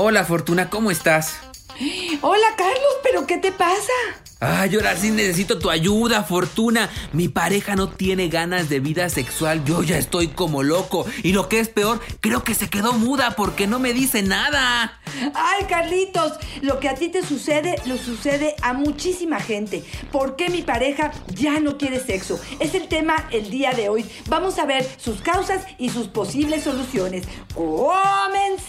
Hola Fortuna, ¿cómo estás? Hola Carlos, ¿pero qué te pasa? Ay, ahora sí necesito tu ayuda, Fortuna. Mi pareja no tiene ganas de vida sexual. Yo ya estoy como loco. Y lo que es peor, creo que se quedó muda porque no me dice nada. Ay, Carlitos, lo que a ti te sucede, lo sucede a muchísima gente. ¿Por qué mi pareja ya no quiere sexo? Es el tema el día de hoy. Vamos a ver sus causas y sus posibles soluciones. ¡Comenzamos!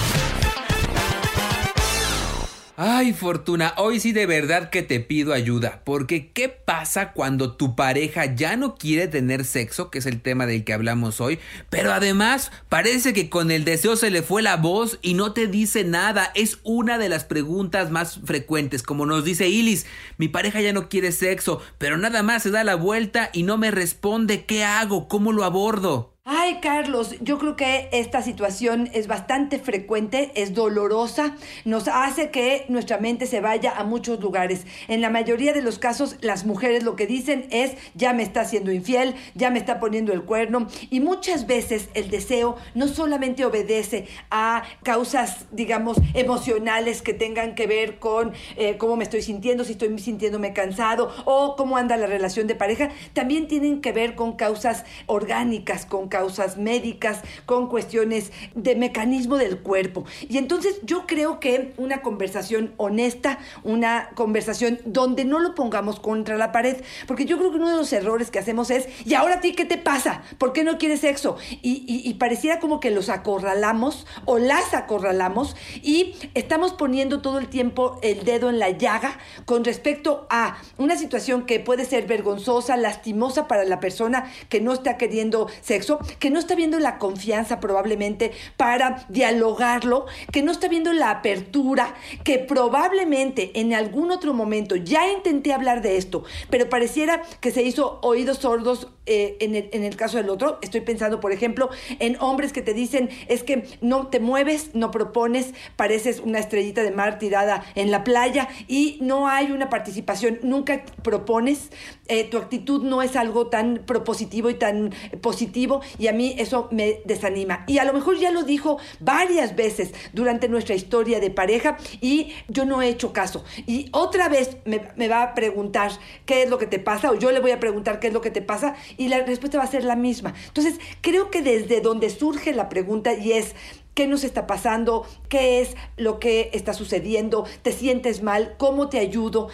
Ay, Fortuna, hoy sí de verdad que te pido ayuda, porque ¿qué pasa cuando tu pareja ya no quiere tener sexo, que es el tema del que hablamos hoy, pero además parece que con el deseo se le fue la voz y no te dice nada? Es una de las preguntas más frecuentes, como nos dice Ilis, mi pareja ya no quiere sexo, pero nada más se da la vuelta y no me responde, ¿qué hago? ¿Cómo lo abordo? Ay, Carlos, yo creo que esta situación es bastante frecuente, es dolorosa, nos hace que nuestra mente se vaya a muchos lugares. En la mayoría de los casos, las mujeres lo que dicen es, ya me está haciendo infiel, ya me está poniendo el cuerno, y muchas veces el deseo no solamente obedece a causas, digamos, emocionales que tengan que ver con eh, cómo me estoy sintiendo, si estoy sintiéndome cansado o cómo anda la relación de pareja, también tienen que ver con causas orgánicas, con causas médicas, con cuestiones de mecanismo del cuerpo. Y entonces yo creo que una conversación honesta, una conversación donde no lo pongamos contra la pared, porque yo creo que uno de los errores que hacemos es, ¿y ahora a ti qué te pasa? ¿Por qué no quieres sexo? Y, pareciera como que los acorralamos o las acorralamos y estamos poniendo todo el tiempo el dedo en la llaga con respecto a una situación que puede ser vergonzosa, lastimosa para la persona que no está queriendo sexo, que no está viendo la confianza probablemente para dialogarlo, que no está viendo la apertura, que probablemente en algún otro momento ya intenté hablar de esto, pero pareciera que se hizo oídos sordos eh, en, el, en el caso del otro. Estoy pensando, por ejemplo, en hombres que te dicen es que no te mueves, no propones, pareces una estrellita de mar tirada en la playa y no hay una participación, nunca propones, eh, tu actitud no es algo tan propositivo y tan positivo y a mí eso me desanima. Y a lo mejor ya lo dijo varias veces durante nuestra historia de pareja y yo no he hecho caso. Y otra vez me, me va a preguntar qué es lo que te pasa o yo le voy a preguntar qué es lo que te pasa y la respuesta va a ser la misma. Entonces, creo que desde donde surge la pregunta y es, ¿Qué nos está pasando? ¿Qué es lo que está sucediendo? ¿Te sientes mal? ¿Cómo te ayudo?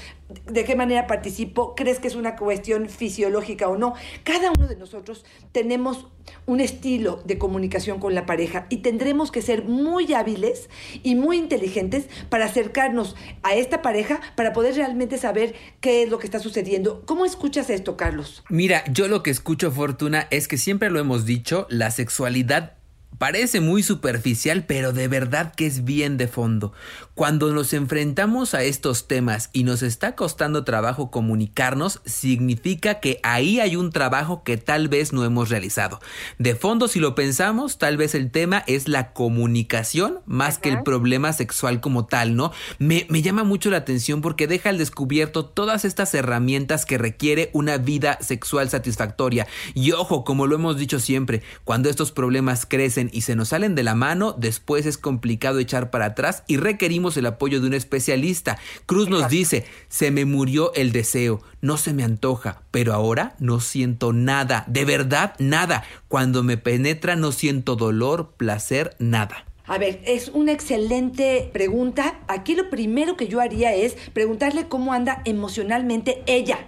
¿De qué manera participo? ¿Crees que es una cuestión fisiológica o no? Cada uno de nosotros tenemos un estilo de comunicación con la pareja y tendremos que ser muy hábiles y muy inteligentes para acercarnos a esta pareja para poder realmente saber qué es lo que está sucediendo. ¿Cómo escuchas esto, Carlos? Mira, yo lo que escucho, Fortuna, es que siempre lo hemos dicho, la sexualidad Parece muy superficial, pero de verdad que es bien de fondo. Cuando nos enfrentamos a estos temas y nos está costando trabajo comunicarnos, significa que ahí hay un trabajo que tal vez no hemos realizado. De fondo, si lo pensamos, tal vez el tema es la comunicación más que el problema sexual como tal, ¿no? Me, me llama mucho la atención porque deja al descubierto todas estas herramientas que requiere una vida sexual satisfactoria. Y ojo, como lo hemos dicho siempre, cuando estos problemas crecen y se nos salen de la mano, después es complicado echar para atrás y requerimos el apoyo de un especialista. Cruz nos dice, se me murió el deseo, no se me antoja, pero ahora no siento nada, de verdad nada. Cuando me penetra no siento dolor, placer, nada. A ver, es una excelente pregunta. Aquí lo primero que yo haría es preguntarle cómo anda emocionalmente ella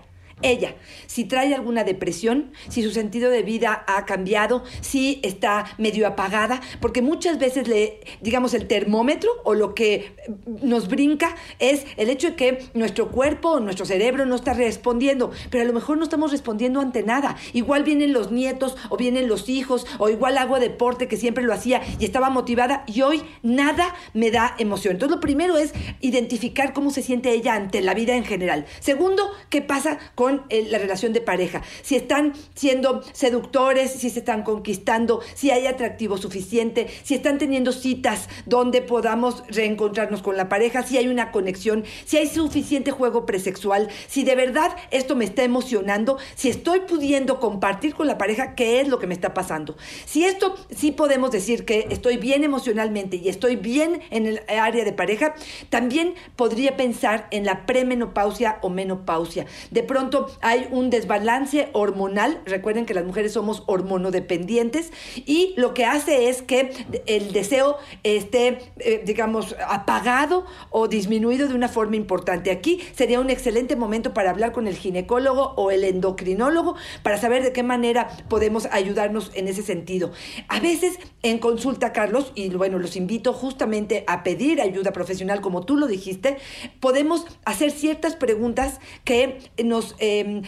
ella, si trae alguna depresión, si su sentido de vida ha cambiado, si está medio apagada, porque muchas veces le, digamos, el termómetro o lo que nos brinca es el hecho de que nuestro cuerpo o nuestro cerebro no está respondiendo, pero a lo mejor no estamos respondiendo ante nada. Igual vienen los nietos o vienen los hijos o igual hago deporte que siempre lo hacía y estaba motivada y hoy nada me da emoción. Entonces lo primero es identificar cómo se siente ella ante la vida en general. Segundo, qué pasa con con eh, la relación de pareja. Si están siendo seductores, si se están conquistando, si hay atractivo suficiente, si están teniendo citas donde podamos reencontrarnos con la pareja, si hay una conexión, si hay suficiente juego presexual, si de verdad esto me está emocionando, si estoy pudiendo compartir con la pareja qué es lo que me está pasando. Si esto sí podemos decir que estoy bien emocionalmente y estoy bien en el área de pareja, también podría pensar en la premenopausia o menopausia. De pronto hay un desbalance hormonal, recuerden que las mujeres somos hormonodependientes y lo que hace es que el deseo esté, eh, digamos, apagado o disminuido de una forma importante. Aquí sería un excelente momento para hablar con el ginecólogo o el endocrinólogo para saber de qué manera podemos ayudarnos en ese sentido. A veces en consulta, Carlos, y bueno, los invito justamente a pedir ayuda profesional, como tú lo dijiste, podemos hacer ciertas preguntas que nos em,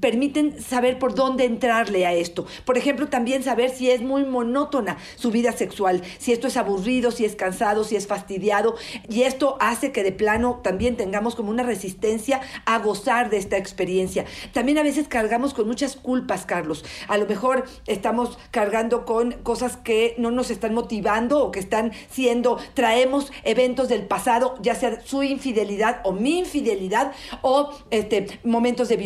permiten saber por dónde entrarle a esto. Por ejemplo, también saber si es muy monótona su vida sexual, si esto es aburrido, si es cansado, si es fastidiado, y esto hace que de plano también tengamos como una resistencia a gozar de esta experiencia. También a veces cargamos con muchas culpas, Carlos. A lo mejor estamos cargando con cosas que no nos están motivando o que están siendo, traemos eventos del pasado, ya sea su infidelidad o mi infidelidad o este, momentos de violencia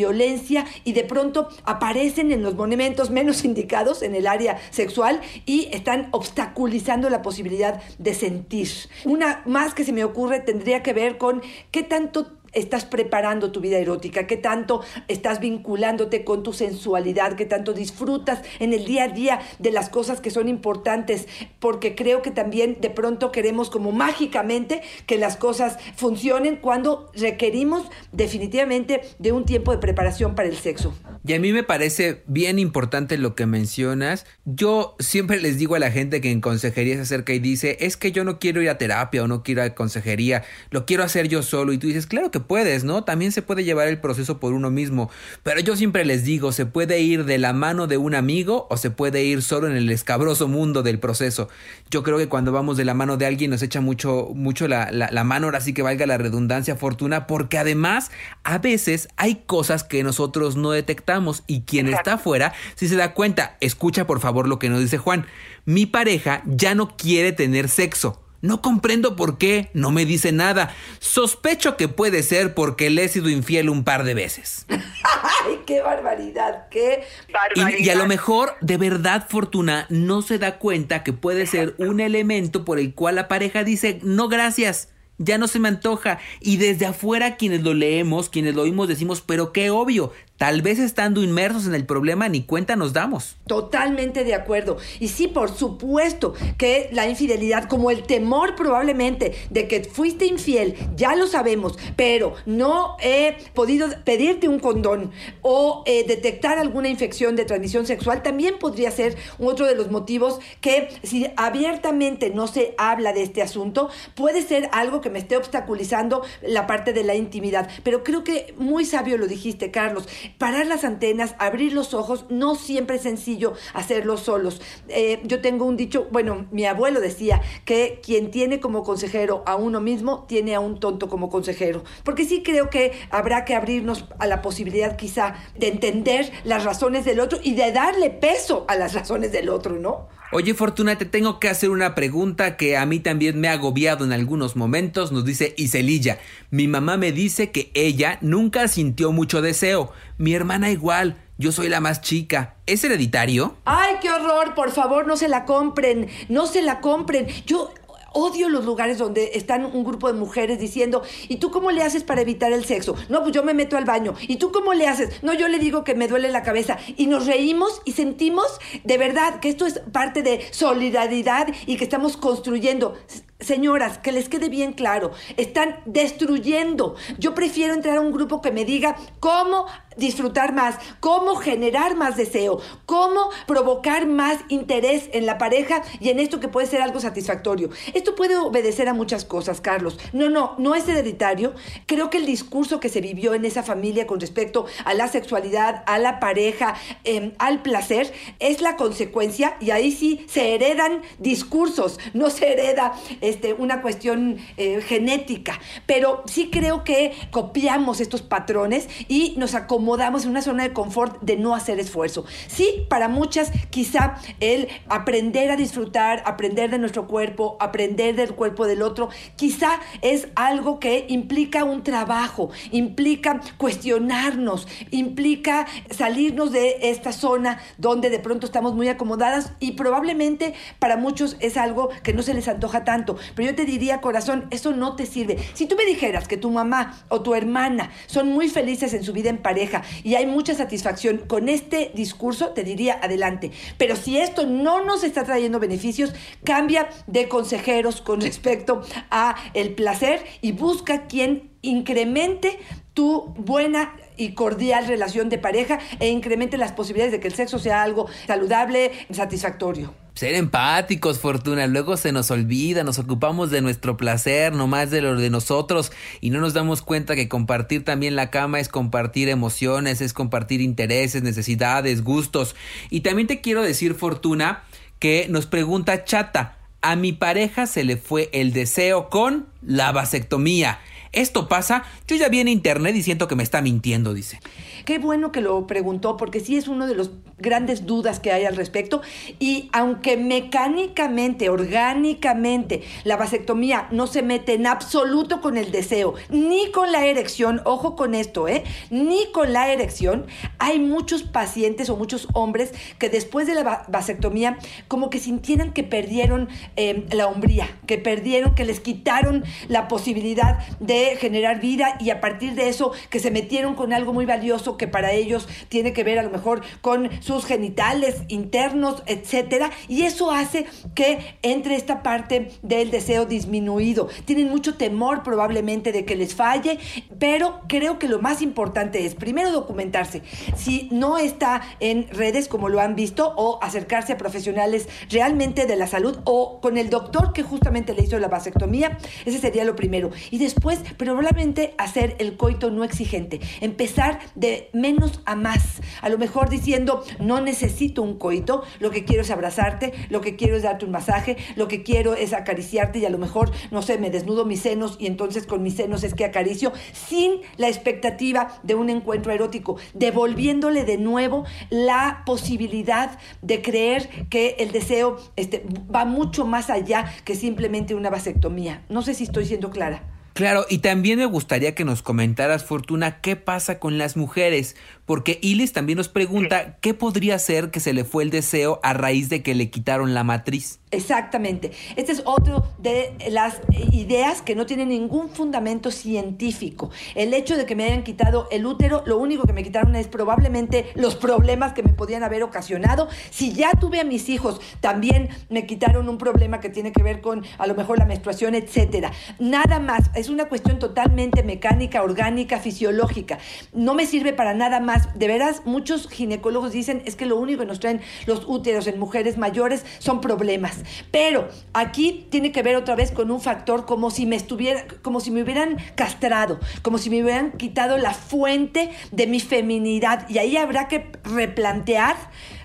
y de pronto aparecen en los momentos menos indicados en el área sexual y están obstaculizando la posibilidad de sentir. Una más que se me ocurre tendría que ver con qué tanto estás preparando tu vida erótica, qué tanto estás vinculándote con tu sensualidad, qué tanto disfrutas en el día a día de las cosas que son importantes, porque creo que también de pronto queremos como mágicamente que las cosas funcionen cuando requerimos definitivamente de un tiempo de preparación para el sexo. Y a mí me parece bien importante lo que mencionas. Yo siempre les digo a la gente que en consejería se acerca y dice, es que yo no quiero ir a terapia o no quiero ir a consejería, lo quiero hacer yo solo. Y tú dices, claro que puedes, ¿no? También se puede llevar el proceso por uno mismo. Pero yo siempre les digo, se puede ir de la mano de un amigo o se puede ir solo en el escabroso mundo del proceso. Yo creo que cuando vamos de la mano de alguien nos echa mucho, mucho la, la mano, ahora sí que valga la redundancia, fortuna, porque además a veces hay cosas que nosotros no detectamos y quien está afuera, si se da cuenta, escucha por favor lo que nos dice Juan, mi pareja ya no quiere tener sexo. No comprendo por qué, no me dice nada. Sospecho que puede ser porque le he sido infiel un par de veces. ¡Ay, qué barbaridad! ¡Qué barbaridad! Y, y, a lo mejor, de verdad, Fortuna no se da cuenta que puede ser un elemento por el cual la pareja dice, no gracias, ya no se me antoja. Y desde afuera quienes lo leemos, quienes lo oímos, decimos, pero qué obvio, Tal vez estando inmersos en el problema ni cuenta nos damos. Totalmente de acuerdo. Y sí, por supuesto que la infidelidad, como el temor probablemente de que fuiste infiel, ya lo sabemos, pero no he podido pedirte un condón o eh, detectar alguna infección de transmisión sexual, también podría ser otro de los motivos que si abiertamente no se habla de este asunto, puede ser algo que me esté obstaculizando la parte de la intimidad. Pero creo que muy sabio lo dijiste, Carlos parar las antenas, abrir los ojos, no siempre es sencillo hacerlo solos. Eh, yo tengo un dicho, bueno, mi abuelo decía que quien tiene como consejero a uno mismo, tiene a un tonto como consejero. Porque sí creo que habrá que abrirnos a la posibilidad quizá de entender las razones del otro y de darle peso a las razones del otro, ¿no? Oye Fortuna, te tengo que hacer una pregunta que a mí también me ha agobiado en algunos momentos, nos dice Iselilla. Mi mamá me dice que ella nunca sintió mucho deseo. Mi hermana igual. Yo soy la más chica. ¿Es hereditario? Ay, qué horror. Por favor, no se la compren. No se la compren. Yo Odio los lugares donde están un grupo de mujeres diciendo, ¿y tú cómo le haces para evitar el sexo? No, pues yo me meto al baño. ¿Y tú cómo le haces? No, yo le digo que me duele la cabeza. Y nos reímos y sentimos de verdad que esto es parte de solidaridad y que estamos construyendo. Señoras, que les quede bien claro, están destruyendo. Yo prefiero entrar a un grupo que me diga cómo disfrutar más, cómo generar más deseo, cómo provocar más interés en la pareja y en esto que puede ser algo satisfactorio. Esto puede obedecer a muchas cosas, Carlos. No, no, no es hereditario. Creo que el discurso que se vivió en esa familia con respecto a la sexualidad, a la pareja, em, al placer, es la consecuencia y ahí sí se heredan discursos, no se hereda este, una cuestión eh, genética, pero sí creo que copiamos estos patrones y nos acomodamos en una zona de confort de no hacer esfuerzo. Sí, para muchas quizá el aprender a disfrutar, aprender de nuestro cuerpo, aprender del cuerpo del otro, quizá es algo que implica un trabajo, implica cuestionarnos, implica salirnos de esta zona donde de pronto estamos muy acomodadas y probablemente para muchos es algo que no se les antoja tanto. Pero yo te diría, corazón, eso no te sirve. Si tú me dijeras que tu mamá o tu hermana son muy felices en su vida en pareja y hay mucha satisfacción con este discurso, te diría adelante. Pero si esto no nos está trayendo beneficios, cambia de consejeros con respecto a el placer y busca quien incremente tu buena y cordial relación de pareja e incremente las posibilidades de que el sexo sea algo saludable, satisfactorio. Ser empáticos, Fortuna. Luego se nos olvida, nos ocupamos de nuestro placer, no más de lo de nosotros, y no nos damos cuenta que compartir también la cama es compartir emociones, es compartir intereses, necesidades, gustos. Y también te quiero decir, Fortuna, que nos pregunta Chata, a mi pareja se le fue el deseo con la vasectomía. Esto pasa, yo ya vi en internet y siento que me está mintiendo, dice. Qué bueno que lo preguntó, porque sí es uno de los grandes dudas que hay al respecto. Y aunque mecánicamente, orgánicamente, la vasectomía no se mete en absoluto con el deseo, ni con la erección, ojo con esto, ¿eh? Ni con la erección, hay muchos pacientes o muchos hombres que después de la vasectomía, como que sintieran que perdieron eh, la hombría, que perdieron, que les quitaron la posibilidad de generar vida y a partir de eso que se metieron con algo muy valioso que para ellos tiene que ver a lo mejor con sus genitales internos, etcétera, y eso hace que entre esta parte del deseo disminuido. Tienen mucho temor probablemente de que les falle, pero creo que lo más importante es primero documentarse. Si no está en redes como lo han visto o acercarse a profesionales realmente de la salud o con el doctor que justamente le hizo la vasectomía, ese sería lo primero. Y después probablemente hacer el coito no exigente, empezar de menos a más, a lo mejor diciendo, no necesito un coito, lo que quiero es abrazarte, lo que quiero es darte un masaje, lo que quiero es acariciarte y a lo mejor, no sé, me desnudo mis senos y entonces con mis senos es que acaricio, sin la expectativa de un encuentro erótico, devolviéndole de nuevo la posibilidad de creer que el deseo este, va mucho más allá que simplemente una vasectomía. No sé si estoy siendo clara. Claro, y también me gustaría que nos comentaras, Fortuna, qué pasa con las mujeres, porque Ilis también nos pregunta qué podría ser que se le fue el deseo a raíz de que le quitaron la matriz. Exactamente. Este es otro de las ideas que no tienen ningún fundamento científico. El hecho de que me hayan quitado el útero, lo único que me quitaron es probablemente los problemas que me podían haber ocasionado. Si ya tuve a mis hijos, también me quitaron un problema que tiene que ver con a lo mejor la menstruación, etcétera. Nada más, es una cuestión totalmente mecánica, orgánica, fisiológica. No me sirve para nada más. De veras, muchos ginecólogos dicen es que lo único que nos traen los úteros en mujeres mayores son problemas. Pero aquí tiene que ver otra vez con un factor como si me estuviera, como si me hubieran castrado, como si me hubieran quitado la fuente de mi feminidad. Y ahí habrá que replantear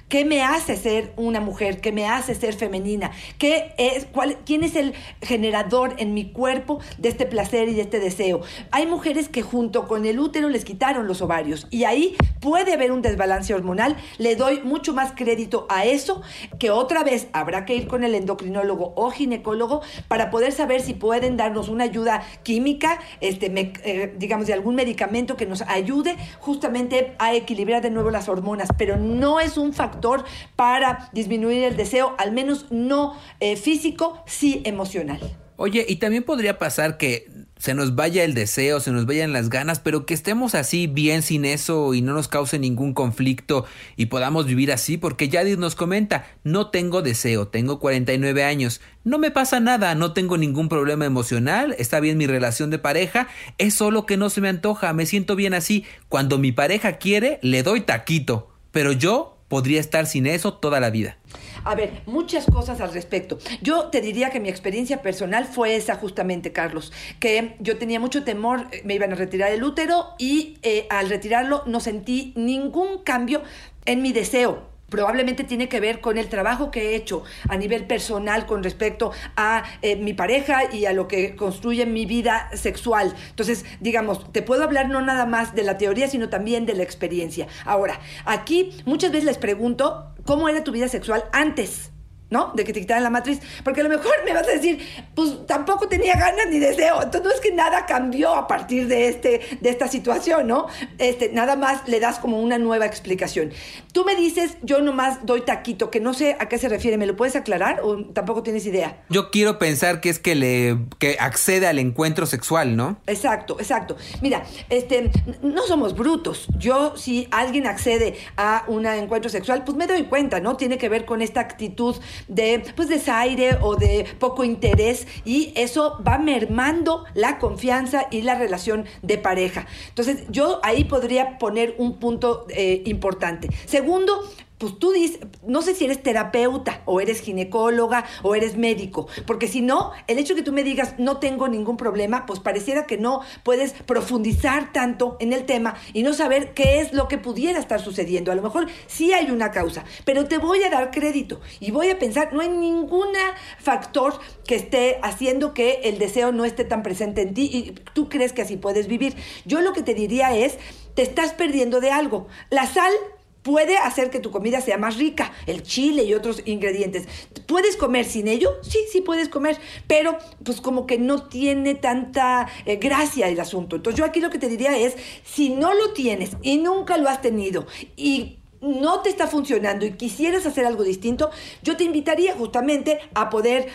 ¿Qué me hace ser una mujer? ¿Qué me hace ser femenina? ¿Qué es, cuál, ¿Quién es el generador en mi cuerpo de este placer y de este deseo? Hay mujeres que junto con el útero les quitaron los ovarios y ahí puede haber un desbalance hormonal. Le doy mucho más crédito a eso que otra vez habrá que ir con el endocrinólogo o ginecólogo para poder saber si pueden darnos una ayuda química, este, eh, digamos, de algún medicamento que nos ayude justamente a equilibrar de nuevo las hormonas, pero no es un factor para disminuir el deseo, al menos no eh, físico, sí emocional. Oye, y también podría pasar que se nos vaya el deseo, se nos vayan las ganas, pero que estemos así bien sin eso y no nos cause ningún conflicto y podamos vivir así, porque Yadis nos comenta, no tengo deseo, tengo 49 años, no me pasa nada, no tengo ningún problema emocional, está bien mi relación de pareja, es solo que no se me antoja, me siento bien así, cuando mi pareja quiere, le doy taquito, pero yo podría estar sin eso toda la vida. A ver, muchas cosas al respecto. Yo te diría que mi experiencia personal fue esa justamente, Carlos, que yo tenía mucho temor, eh, me iban a retirar el útero y eh, al retirarlo no sentí ningún cambio en mi deseo probablemente tiene que ver con el trabajo que he hecho a nivel personal con respecto a eh, mi pareja y a lo que construye mi vida sexual. Entonces, digamos, te puedo hablar no nada más de la teoría, sino también de la experiencia. Ahora, aquí muchas veces les pregunto, ¿cómo era tu vida sexual antes? ¿No? De que te quitaran la matriz. Porque a lo mejor me vas a decir, pues tampoco tenía ganas ni deseo. Entonces no es que nada cambió a partir de, este, de esta situación, ¿no? Este, nada más le das como una nueva explicación. Tú me dices, yo nomás doy taquito, que no sé a qué se refiere. ¿Me lo puedes aclarar o tampoco tienes idea? Yo quiero pensar que es que le que accede al encuentro sexual, ¿no? Exacto, exacto. Mira, este, no somos brutos. Yo, si alguien accede a un encuentro sexual, pues me doy cuenta, ¿no? Tiene que ver con esta actitud de pues desaire o de poco interés y eso va mermando la confianza y la relación de pareja. Entonces yo ahí podría poner un punto eh, importante. Segundo, pues tú dices, no sé si eres terapeuta o eres ginecóloga o eres médico, porque si no, el hecho de que tú me digas no tengo ningún problema, pues pareciera que no puedes profundizar tanto en el tema y no saber qué es lo que pudiera estar sucediendo. A lo mejor sí hay una causa, pero te voy a dar crédito y voy a pensar, no hay ningún factor que esté haciendo que el deseo no esté tan presente en ti y tú crees que así puedes vivir. Yo lo que te diría es, te estás perdiendo de algo. La sal puede hacer que tu comida sea más rica, el chile y otros ingredientes. ¿Puedes comer sin ello? Sí, sí puedes comer, pero pues como que no tiene tanta eh, gracia el asunto. Entonces yo aquí lo que te diría es, si no lo tienes y nunca lo has tenido y no te está funcionando y quisieras hacer algo distinto, yo te invitaría justamente a poder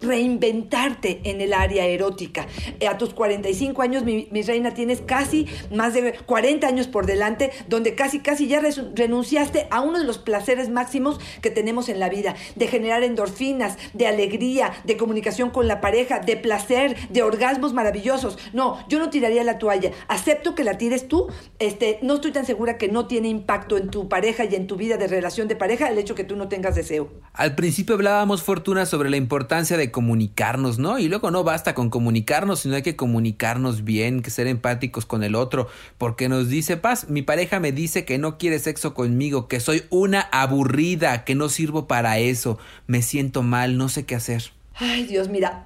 reinventarte en el área erótica. Eh, a tus 45 años, mi, reina, tienes casi más de 40 años por delante, donde casi, casi ya renunciaste a uno de los placeres máximos que tenemos en la vida, de generar endorfinas, de alegría, de comunicación con la pareja, de placer, de orgasmos maravillosos. No, yo no tiraría la toalla. Acepto que la tires tú. Este, no estoy tan segura que no tiene impacto en tu pareja y en tu vida de relación de pareja el hecho que tú no tengas deseo. Al principio hablábamos, Fortuna, sobre la importancia de comunicarnos, ¿no? Y luego no basta con comunicarnos, sino hay que comunicarnos bien, que ser empáticos con el otro, porque nos dice paz, mi pareja me dice que no quiere sexo conmigo, que soy una aburrida, que no sirvo para eso, me siento mal, no sé qué hacer. Ay Dios, mira,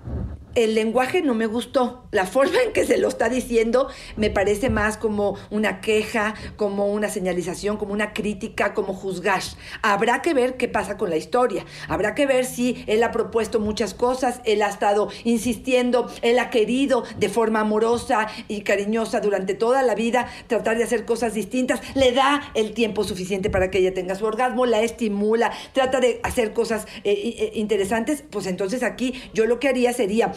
el lenguaje no me gustó. La forma en que se lo está diciendo me parece más como una queja, como una señalización, como una crítica, como juzgar. Habrá que ver qué pasa con la historia. Habrá que ver si él ha propuesto muchas cosas, él ha estado insistiendo, él ha querido de forma amorosa y cariñosa durante toda la vida tratar de hacer cosas distintas. Le da el tiempo suficiente para que ella tenga su orgasmo, la estimula, trata de hacer cosas eh, eh, interesantes. Pues entonces aquí yo lo que haría sería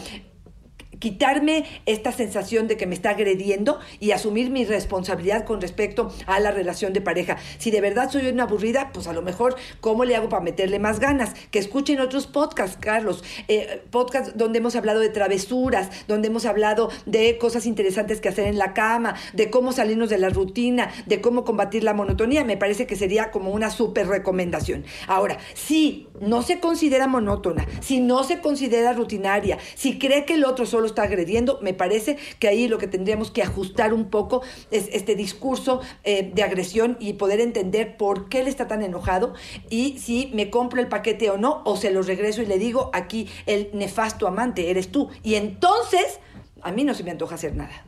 quitarme esta sensación de que me está agrediendo y asumir mi responsabilidad con respecto a la relación de pareja. Si de verdad soy una aburrida, pues a lo mejor, ¿cómo le hago para meterle más ganas? Que escuchen otros podcasts, Carlos, eh, podcasts donde hemos hablado de travesuras, donde hemos hablado de cosas interesantes que hacer en la cama, de cómo salirnos de la rutina, de cómo combatir la monotonía. Me parece que sería como una súper recomendación. Ahora, si no se considera monótona, si no se considera rutinaria, si cree que el otro solo está agrediendo, me parece que ahí lo que tendríamos que ajustar un poco es este discurso eh, de agresión y poder entender por qué él está tan enojado y si me compro el paquete o no, o se lo regreso y le digo, aquí el nefasto amante eres tú. Y entonces, a mí no se me antoja hacer nada.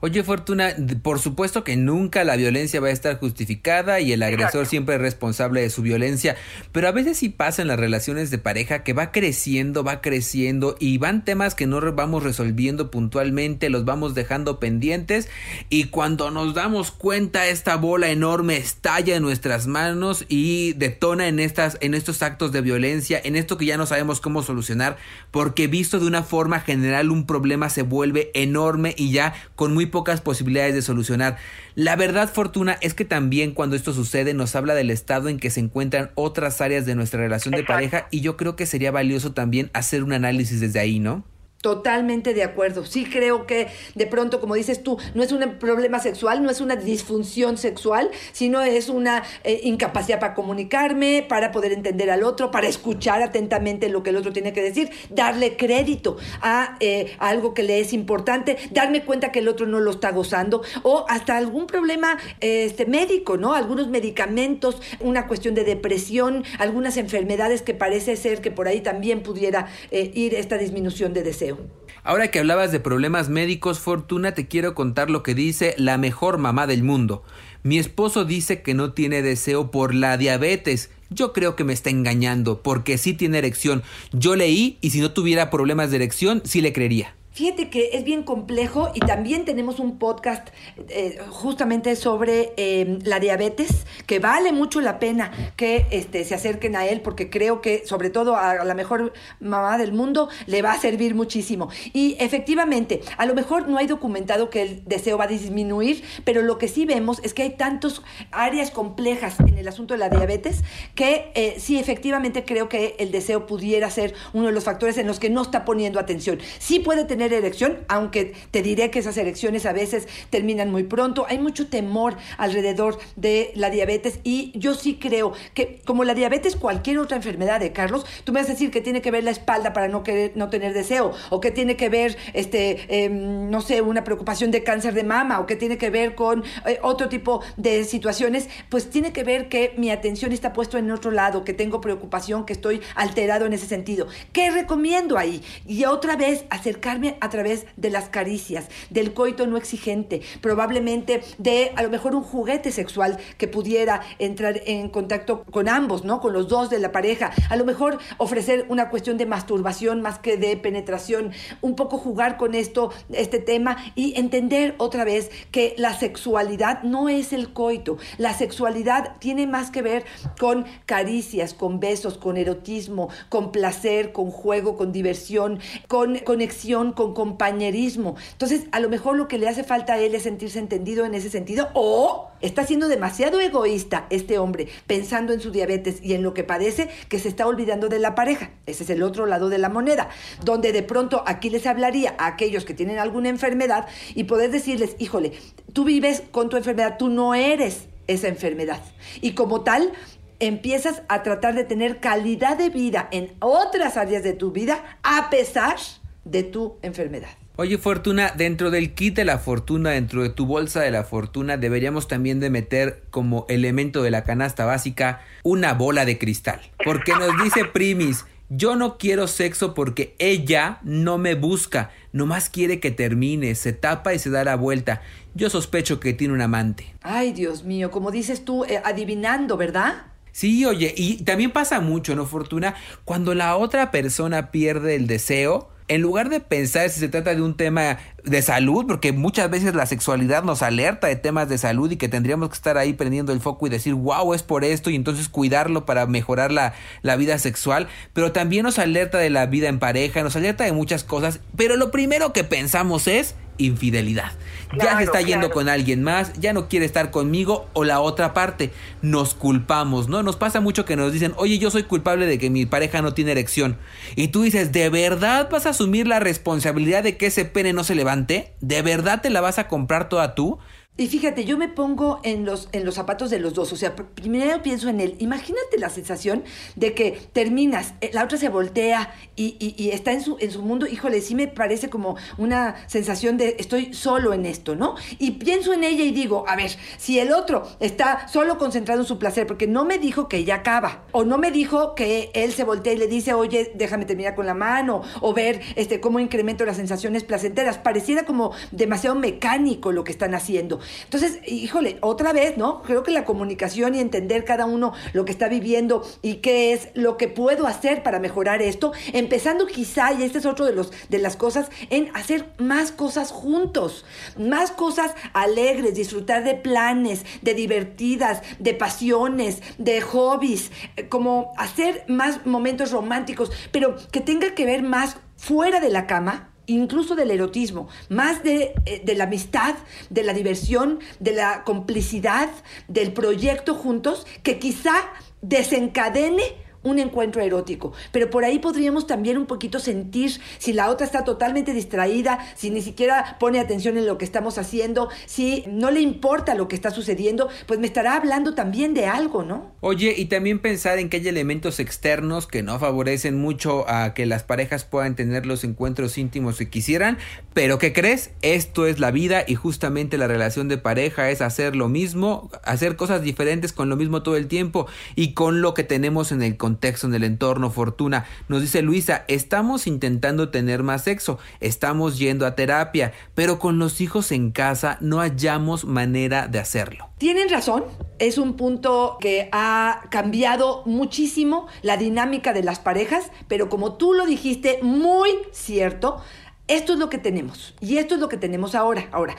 Oye, Fortuna, por supuesto que nunca la violencia va a estar justificada y el agresor siempre es responsable de su violencia, pero a veces sí pasa en las relaciones de pareja que va creciendo, va creciendo y van temas que no vamos resolviendo puntualmente, los vamos dejando pendientes y cuando nos damos cuenta esta bola enorme estalla en nuestras manos y detona en estas en estos actos de violencia, en esto que ya no sabemos cómo solucionar, porque visto de una forma general un problema se vuelve enorme y ya con muy pocas posibilidades de solucionar. La verdad, Fortuna, es que también cuando esto sucede nos habla del estado en que se encuentran otras áreas de nuestra relación de pareja y yo creo que sería valioso también hacer un análisis desde ahí, ¿no? Totalmente de acuerdo. Sí creo que de pronto, como dices tú, no es un problema sexual, no es una disfunción sexual, sino es una eh, incapacidad para comunicarme, para poder entender al otro, para escuchar atentamente lo que el otro tiene que decir, darle crédito a, eh, algo que le es importante, darme cuenta que el otro no lo está gozando, o hasta algún problema este, médico, ¿no? Algunos medicamentos, una cuestión de depresión, algunas enfermedades que parece ser que por ahí también pudiera eh, ir esta disminución de deseo. Ahora que hablabas de problemas médicos, Fortuna, te quiero contar lo que dice la mejor mamá del mundo. Mi esposo dice que no tiene deseo por la diabetes. Yo creo que me está engañando, porque sí tiene erección. Yo leí y si no tuviera problemas de erección, sí le creería. Fíjate que es bien complejo y también tenemos un podcast eh, justamente sobre em, la diabetes, que vale mucho la pena que este, se acerquen a él porque creo que sobre todo a la mejor mamá del mundo le va a servir muchísimo. Y efectivamente, a lo mejor no hay documentado que el deseo va a disminuir, pero lo que sí vemos es que hay tantas áreas complejas en el asunto de la diabetes que eh, sí efectivamente creo que el deseo pudiera ser uno de los factores en los que no está poniendo atención. Sí puede tener erección, aunque te diré que esas erecciones a veces terminan muy pronto. Hay mucho temor alrededor de la diabetes y yo sí creo que como la diabetes, cualquier otra enfermedad de Carlos, tú me vas a decir que tiene que ver la espalda para no querer, no tener deseo, o que tiene que ver, este, em, no sé, una preocupación de cáncer de mama, o que tiene que ver con eh, otro tipo de situaciones, pues tiene que ver que mi atención está puesto en otro lado, que tengo preocupación, que estoy alterado en ese sentido. ¿Qué recomiendo ahí? Y otra vez acercarme a través de las caricias, del coito no exigente, probablemente de a lo mejor un juguete sexual que pudiera entrar en contacto con ambos, ¿no? Con los dos de la pareja. A lo mejor ofrecer una cuestión de masturbación más que de penetración, un poco jugar con esto, este tema y entender otra vez que la sexualidad no es el coito. La sexualidad tiene más que ver con caricias, con besos, con erotismo, con placer, con juego, con diversión, con conexión, con compañerismo. Entonces, a lo mejor lo que le hace falta a él es sentirse entendido en ese sentido o está siendo demasiado egoísta este hombre pensando en su diabetes y en lo que padece que se está olvidando de la pareja. Ese es el otro lado de la moneda, donde de pronto aquí les hablaría a aquellos que tienen alguna enfermedad y poder decirles, híjole, tú vives con tu enfermedad, tú no eres esa enfermedad. Y como tal, empiezas a tratar de tener calidad de vida en otras áreas de tu vida a pesar de tu enfermedad. Oye Fortuna, dentro del kit de la fortuna, dentro de tu bolsa de la fortuna, deberíamos también de meter como elemento de la canasta básica una bola de cristal. Porque nos dice Primis, yo no quiero sexo porque ella no me busca, nomás quiere que termine, se tapa y se da la vuelta. Yo sospecho que tiene un amante. Ay, Dios mío, como dices tú, eh, adivinando, ¿verdad? Sí, oye, y también pasa mucho, ¿no, Fortuna? Cuando la otra persona pierde el deseo, en lugar de pensar si se trata de un tema de salud, porque muchas veces la sexualidad nos alerta de temas de salud y que tendríamos que estar ahí prendiendo el foco y decir, wow, es por esto, y entonces cuidarlo para mejorar la, la vida sexual, pero también nos alerta de la vida en pareja, nos alerta de muchas cosas, pero lo primero que pensamos es infidelidad. ya se está yendo con alguien más, ya no quiere estar conmigo o la otra parte. Nos culpamos, ¿no? Nos pasa mucho que nos dicen, oye, yo soy culpable de que mi pareja no tiene erección. Y tú dices, ¿de verdad vas a asumir la responsabilidad de que ese pene no se levante? ¿De verdad te la vas a comprar toda tú? Y fíjate, yo me pongo en los, en los zapatos de los dos. O sea, primero pienso en él. Imagínate la sensación de que terminas, eh, la otra se voltea y, y, está en su, en su mundo. Híjole, sí me parece como una sensación de estoy solo en esto, ¿no? Y pienso en ella y digo, a ver, si el otro está solo concentrado en su placer, porque no me dijo que ella acaba, o no me dijo que él se voltea y le dice, oye, déjame terminar con la mano, o ver este, cómo incremento las sensaciones placenteras. Pareciera como demasiado mecánico lo que están haciendo. Entonces, híjole, otra vez, ¿no? Creo que la comunicación y entender cada uno lo que está viviendo y qué es lo que puedo hacer para mejorar esto, empezando quizá, y este es otro de, los, de las cosas, en hacer más cosas juntos, más cosas alegres, disfrutar de planes, de divertidas, de pasiones, de hobbies, eh, como hacer más momentos románticos, pero que tenga que ver más fuera de la cama incluso del erotismo, más de, eh, de, la amistad, de la diversión, de la complicidad, del proyecto juntos, que quizá desencadene un encuentro erótico, pero por ahí podríamos también un poquito sentir si la otra está totalmente distraída, si ni siquiera pone atención en lo que estamos haciendo, si no le importa lo que está sucediendo, pues me estará hablando también de algo, ¿no? Oye, y también pensar en que hay elementos externos que no favorecen mucho a que las parejas puedan tener los encuentros íntimos que quisieran, pero ¿qué crees? Esto es la vida y justamente la relación de pareja es hacer lo mismo, hacer cosas diferentes con lo mismo todo el tiempo y con lo que tenemos en el contexto, en el entorno, fortuna. Nos dice Luisa, estamos intentando tener más sexo, estamos yendo a terapia, pero con los hijos en casa no hallamos manera de hacerlo. Tienen razón, es un punto que ha cambiado muchísimo la dinámica de las parejas, pero como tú lo dijiste, muy cierto, esto es lo que tenemos y esto es lo que tenemos ahora. Ahora,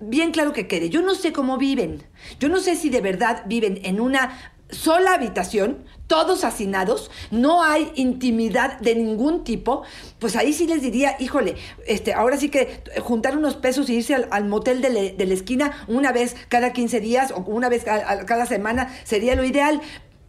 bien claro que quede, yo no sé cómo viven, yo no sé si de verdad viven en una sola habitación, todos hacinados, no hay intimidad de ningún tipo, pues ahí sí les diría, híjole, este, ahora sí que juntar unos pesos y irse al, motel de, la esquina una vez cada 15 días o una vez cada semana sería lo ideal.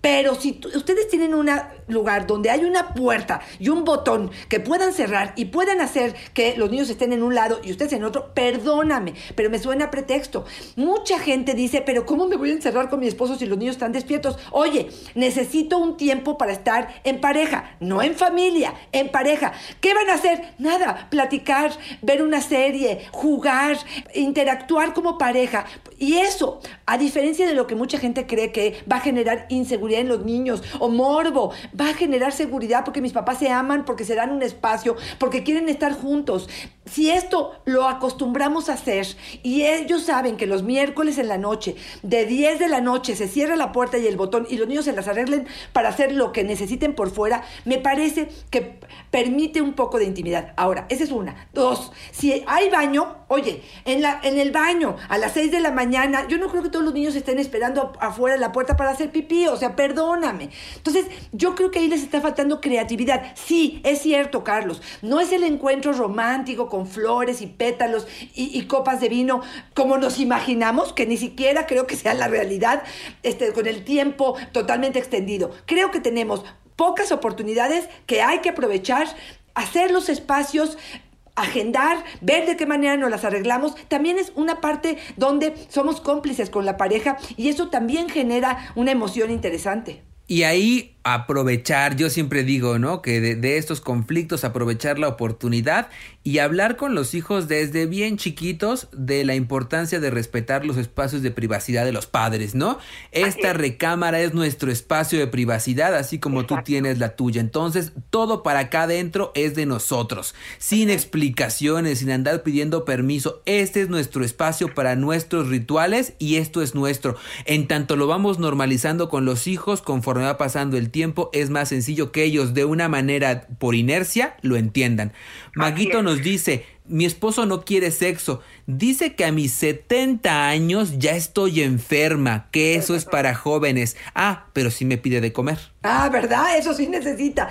Pero si ustedes tienen un lugar donde hay una puerta y un botón que puedan cerrar y puedan hacer que los niños estén en un lado y ustedes en otro, perdóname, pero me suena pretexto. Mucha gente dice, pero ¿cómo me voy a encerrar con mi esposo si los niños están despiertos? Oye, necesito un tiempo para estar en pareja, no en familia, en pareja. ¿Qué van a hacer? Nada, platicar, ver una serie, jugar, interactuar como pareja. Y eso, a diferencia de lo que mucha gente cree que va a generar inseguridad, en los niños o morbo. Va a generar seguridad porque mis papás se aman, porque se dan un espacio, porque quieren estar juntos. Si esto lo acostumbramos a hacer y ellos saben que los miércoles en la noche, de 10 de la noche, se cierra la puerta y el botón y los niños se las arreglen para hacer lo que necesiten por fuera, me parece que permite un poco de intimidad. Ahora, esa es una. Dos, si hay baño, oye, en, la, en el baño a las 6 de la mañana, yo no creo que todos los niños estén esperando afuera de la puerta para hacer pipí, o sea, perdóname. Entonces, yo creo que ahí les está faltando creatividad. Sí, es cierto, Carlos, no es el encuentro romántico con flores y pétalos y, copas de vino como nos imaginamos, que ni siquiera creo que sea la realidad, este, con el tiempo totalmente extendido. Creo que tenemos pocas oportunidades que hay que aprovechar, hacer los espacios agendar, ver de qué manera nos las arreglamos, también es una parte donde somos cómplices con la pareja y eso también genera una emoción interesante. Y ahí aprovechar, yo siempre digo, ¿no? Que de, estos conflictos aprovechar la oportunidad y hablar con los hijos desde bien chiquitos de la importancia de respetar los espacios de privacidad de los padres, ¿no? Esta recámara es nuestro espacio de privacidad, así como tú tienes la tuya. Entonces, todo para acá adentro es de nosotros, sin explicaciones, sin andar pidiendo permiso. Este es nuestro espacio para nuestros rituales y esto es nuestro. En tanto lo vamos normalizando con los hijos conforme va pasando el tiempo, es más sencillo que ellos de una manera por inercia lo entiendan. Maguito nos dice, mi esposo no quiere sexo. Dice que a mis 70 años ya estoy enferma, que eso es para jóvenes. Ah, pero sí me pide de comer. Ah, ¿verdad? Eso sí necesita.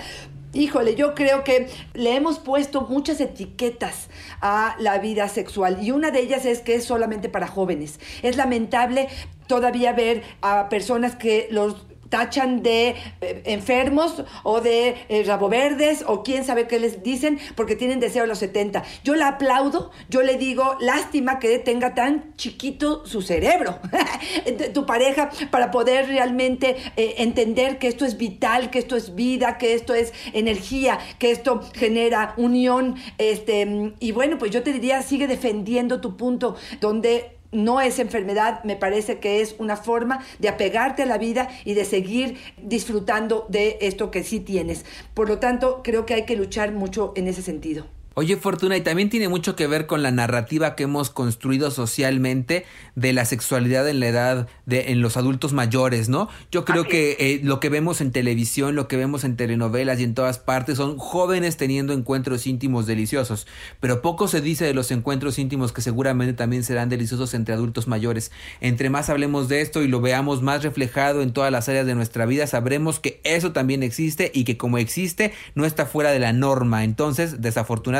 Híjole, yo creo que le hemos puesto muchas etiquetas a la vida sexual y una de ellas es que es solamente para jóvenes. Es lamentable todavía ver a personas que los tachan de eh, enfermos o de eh, rabo verdes o quién sabe qué les dicen porque tienen deseo a los 70. Yo la aplaudo, yo le digo, lástima que tenga tan chiquito su cerebro, tu pareja, para poder realmente eh, entender que esto es vital, que esto es vida, que esto es energía, que esto genera unión. Este, y bueno, pues yo te diría, sigue defendiendo tu punto donde no es enfermedad, me parece que es una forma de apegarte a la vida y de seguir disfrutando de esto que sí tienes. Por lo tanto, creo que hay que luchar mucho en ese sentido. Oye, Fortuna, y también tiene mucho que ver con la narrativa que hemos construido socialmente de la sexualidad en la edad de en los adultos mayores, ¿no? Yo creo que eh, lo que vemos en televisión, lo que vemos en telenovelas y en todas partes son jóvenes teniendo encuentros íntimos deliciosos, pero poco se dice de los encuentros íntimos que seguramente también serán deliciosos entre adultos mayores. Entre más hablemos de esto y lo veamos más reflejado en todas las áreas de nuestra vida, sabremos que eso también existe y que como existe no está fuera de la norma. Entonces, desafortunadamente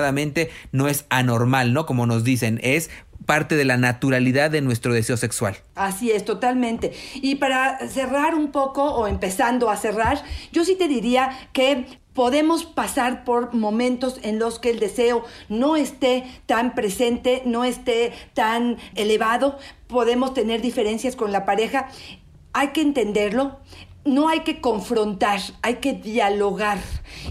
no es anormal, ¿no? Como nos dicen, es parte de la naturalidad de nuestro deseo sexual. Así es, totalmente. Y para cerrar un poco, o empezando a cerrar, yo sí te diría que podemos pasar por momentos en los que el deseo no esté tan presente, no esté tan elevado, podemos tener diferencias con la pareja. Hay que entenderlo, no hay que confrontar, hay que dialogar.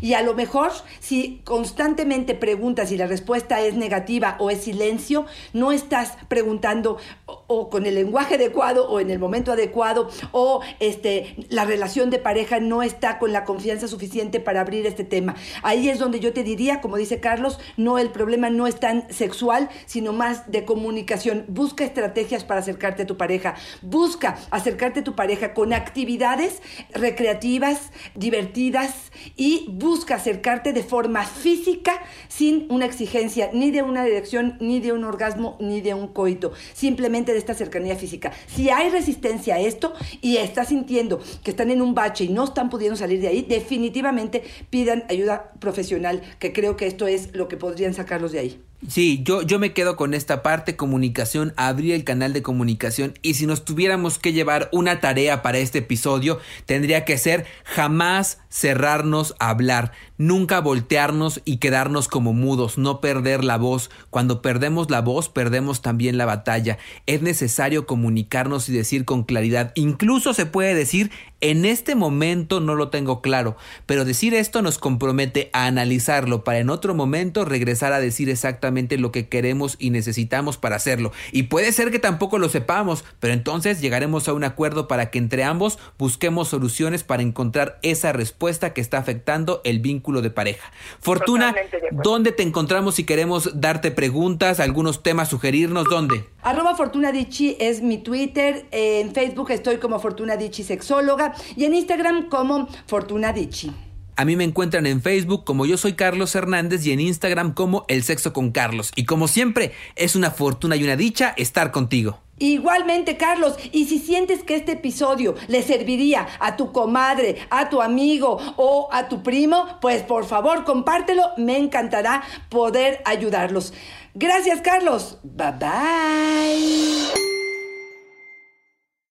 Y a lo mejor, si constantemente preguntas y la respuesta es negativa o es silencio, no estás preguntando o, con el lenguaje adecuado o en el momento adecuado o este, la relación de pareja no está con la confianza suficiente para abrir este tema. Ahí es donde yo te diría, como dice Carlos, no el problema no es tan sexual, sino más de comunicación. Busca estrategias para acercarte a tu pareja. Busca acercarte a tu pareja con actividades recreativas, divertidas y busca acercarte de forma física sin una exigencia ni de una dirección, ni de un orgasmo, ni de un coito, simplemente de esta cercanía física. Si hay resistencia a esto y estás sintiendo que están en un bache y no están pudiendo salir de ahí, definitivamente pidan ayuda profesional, que creo que esto es lo que podrían sacarlos de ahí. Sí, yo, yo me quedo con esta parte, comunicación, abrir el canal de comunicación y si nos tuviéramos que llevar una tarea para este episodio, tendría que ser jamás cerrarnos a hablar, nunca voltearnos y quedarnos como mudos, no perder la voz. Cuando perdemos la voz, perdemos también la batalla. Es necesario comunicarnos y decir con claridad. Incluso se puede decir en este momento no lo tengo claro, pero decir esto nos compromete a analizarlo para en otro momento regresar a decir exactamente lo que queremos y necesitamos para hacerlo. Y puede ser que tampoco lo sepamos, pero entonces llegaremos a un acuerdo para que entre ambos busquemos soluciones para encontrar esa respuesta que está afectando el vínculo de pareja. Fortuna, ¿dónde te encontramos si queremos darte preguntas, algunos temas, sugerirnos? ¿Dónde? Arroba Fortuna es mi Twitter, en Facebook estoy como Fortuna Dichi Sexóloga y en Instagram como Fortuna A mí me encuentran en Facebook como yo soy Carlos Hernández y en Instagram como El Sexo con Carlos. Y como siempre, es una fortuna y una dicha estar contigo. Igualmente, Carlos, y si sientes que este episodio le serviría a tu comadre, a tu amigo o a tu primo, pues por favor compártelo, me encantará poder ayudarlos. Gracias, Carlos. Bye bye.